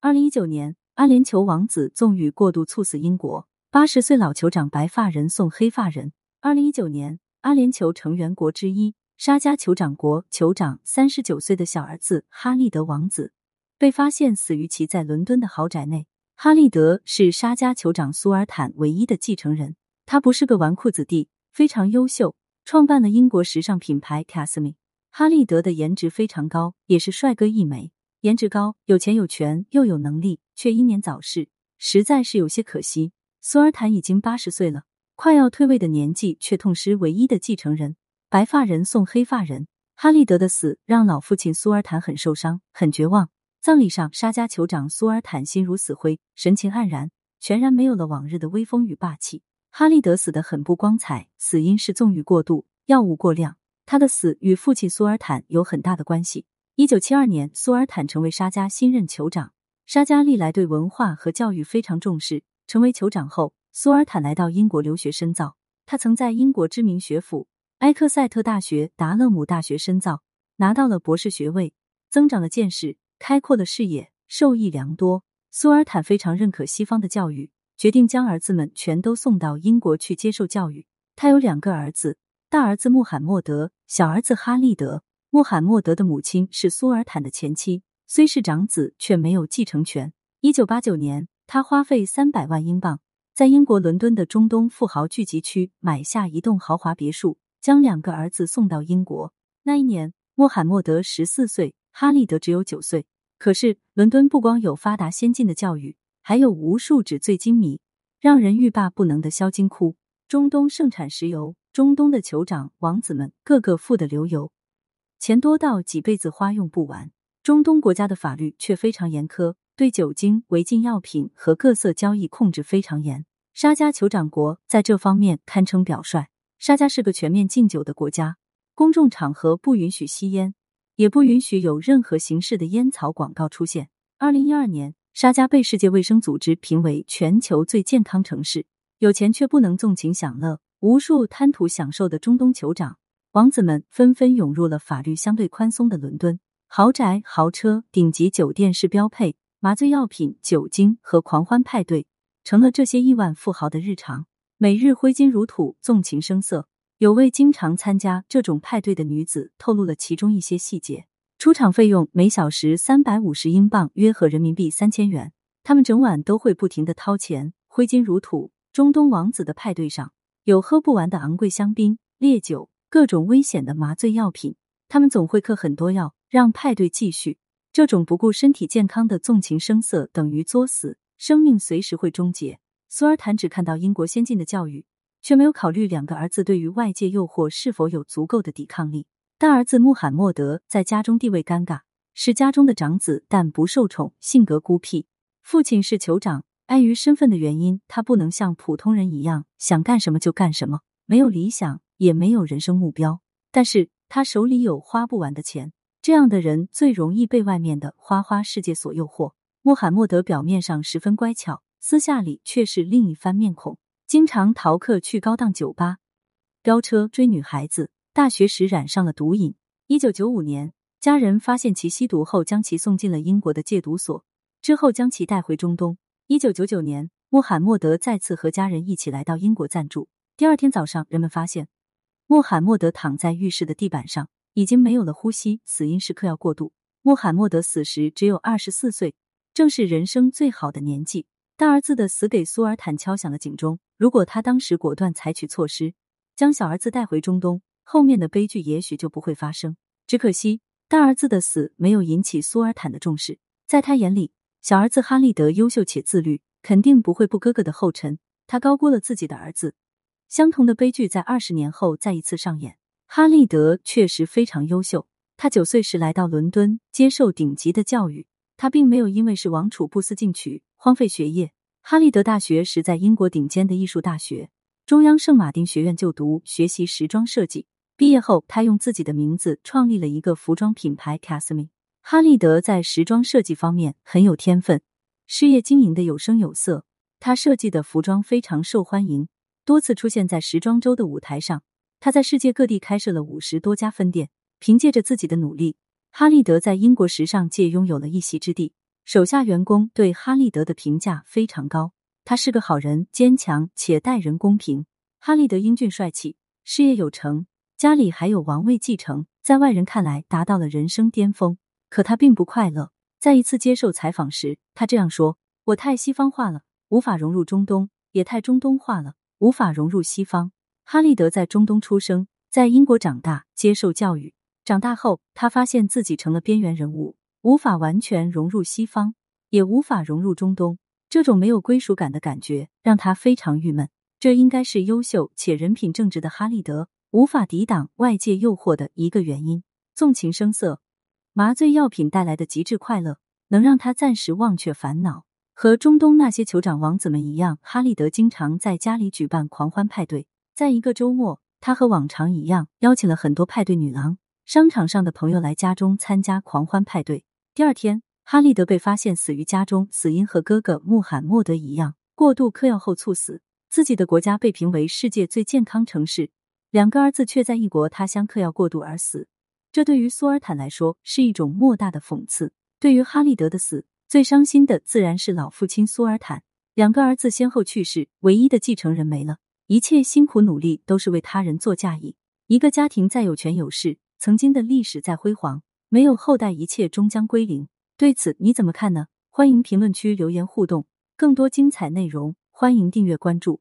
二零一九年，阿联酋王子纵欲过度猝死英国，八十岁老酋长白发人送黑发人。二零一九年，阿联酋成员国之一沙加酋长国酋长三十九岁的小儿子哈利德王子被发现死于其在伦敦的豪宅内。哈利德是沙加酋长苏尔坦唯一的继承人，他不是个纨绔子弟，非常优秀，创办了英国时尚品牌 c a s m i 哈利德的颜值非常高，也是帅哥一枚。颜值高、有钱有权又有能力，却英年早逝，实在是有些可惜。苏尔坦已经八十岁了，快要退位的年纪，却痛失唯一的继承人。白发人送黑发人，哈利德的死让老父亲苏尔坦很受伤，很绝望。葬礼上，沙加酋长苏尔坦心如死灰，神情黯然，全然没有了往日的威风与霸气。哈利德死得很不光彩，死因是纵欲过度，药物过量。他的死与父亲苏尔坦有很大的关系。一九七二年，苏尔坦成为沙加新任酋长。沙加历来对文化和教育非常重视。成为酋长后，苏尔坦来到英国留学深造。他曾在英国知名学府埃克塞特大学、达勒姆大学深造，拿到了博士学位，增长了见识。开阔了视野，受益良多。苏尔坦非常认可西方的教育，决定将儿子们全都送到英国去接受教育。他有两个儿子，大儿子穆罕默德，小儿子哈利德。穆罕默德的母亲是苏尔坦的前妻，虽是长子，却没有继承权。一九八九年，他花费三百万英镑，在英国伦敦的中东富豪聚集区买下一栋豪华别墅，将两个儿子送到英国。那一年，穆罕默德十四岁。哈利德只有九岁，可是伦敦不光有发达先进的教育，还有无数纸醉金迷、让人欲罢不能的销金窟。中东盛产石油，中东的酋长王子们个个富得流油，钱多到几辈子花用不完。中东国家的法律却非常严苛，对酒精、违禁药品和各色交易控制非常严。沙加酋长国在这方面堪称表率。沙加是个全面禁酒的国家，公众场合不允许吸烟。也不允许有任何形式的烟草广告出现。二零一二年，沙加被世界卫生组织评为全球最健康城市。有钱却不能纵情享乐，无数贪图享受的中东酋长王子们纷纷涌入了法律相对宽松的伦敦。豪宅、豪车、顶级酒店是标配，麻醉药品、酒精和狂欢派对成了这些亿万富豪的日常。每日挥金如土，纵情声色。有位经常参加这种派对的女子透露了其中一些细节：出场费用每小时三百五十英镑，约合人民币三千元。他们整晚都会不停的掏钱，挥金如土。中东王子的派对上有喝不完的昂贵香槟、烈酒，各种危险的麻醉药品。他们总会嗑很多药，让派对继续。这种不顾身体健康的纵情声色，等于作死，生命随时会终结。苏尔坦只看到英国先进的教育。却没有考虑两个儿子对于外界诱惑是否有足够的抵抗力。大儿子穆罕默德在家中地位尴尬，是家中的长子，但不受宠，性格孤僻。父亲是酋长，碍于身份的原因，他不能像普通人一样想干什么就干什么，没有理想，也没有人生目标。但是他手里有花不完的钱，这样的人最容易被外面的花花世界所诱惑。穆罕默德表面上十分乖巧，私下里却是另一番面孔。经常逃课去高档酒吧、飙车追女孩子。大学时染上了毒瘾。一九九五年，家人发现其吸毒后，将其送进了英国的戒毒所，之后将其带回中东。一九九九年，穆罕默德再次和家人一起来到英国暂住。第二天早上，人们发现穆罕默德躺在浴室的地板上，已经没有了呼吸，死因是嗑药过度。穆罕默德死时只有二十四岁，正是人生最好的年纪。大儿子的死给苏尔坦敲响了警钟。如果他当时果断采取措施，将小儿子带回中东，后面的悲剧也许就不会发生。只可惜大儿子的死没有引起苏尔坦的重视，在他眼里，小儿子哈利德优秀且自律，肯定不会步哥哥的后尘。他高估了自己的儿子。相同的悲剧在二十年后再一次上演。哈利德确实非常优秀，他九岁时来到伦敦接受顶级的教育，他并没有因为是王储不思进取荒废学业。哈利德大学是在英国顶尖的艺术大学中央圣马丁学院就读，学习时装设计。毕业后，他用自己的名字创立了一个服装品牌 c a s m i 哈利德在时装设计方面很有天分，事业经营的有声有色。他设计的服装非常受欢迎，多次出现在时装周的舞台上。他在世界各地开设了五十多家分店。凭借着自己的努力，哈利德在英国时尚界拥有了一席之地。手下员工对哈利德的评价非常高，他是个好人，坚强且待人公平。哈利德英俊帅气，事业有成，家里还有王位继承，在外人看来达到了人生巅峰。可他并不快乐。在一次接受采访时，他这样说：“我太西方化了，无法融入中东；也太中东化了，无法融入西方。”哈利德在中东出生，在英国长大，接受教育。长大后，他发现自己成了边缘人物，无法完全融入西方，也无法融入中东。这种没有归属感的感觉让他非常郁闷。这应该是优秀且人品正直的哈利德无法抵挡外界诱惑的一个原因。纵情声色。麻醉药品带来的极致快乐，能让他暂时忘却烦恼。和中东那些酋长王子们一样，哈利德经常在家里举办狂欢派对。在一个周末，他和往常一样邀请了很多派对女郎、商场上的朋友来家中参加狂欢派对。第二天，哈利德被发现死于家中，死因和哥哥穆罕默德一样，过度嗑药后猝死。自己的国家被评为世界最健康城市，两个儿子却在异国他乡嗑药过度而死。这对于苏尔坦来说是一种莫大的讽刺。对于哈利德的死，最伤心的自然是老父亲苏尔坦。两个儿子先后去世，唯一的继承人没了，一切辛苦努力都是为他人做嫁衣。一个家庭再有权有势，曾经的历史再辉煌，没有后代，一切终将归零。对此你怎么看呢？欢迎评论区留言互动。更多精彩内容，欢迎订阅关注。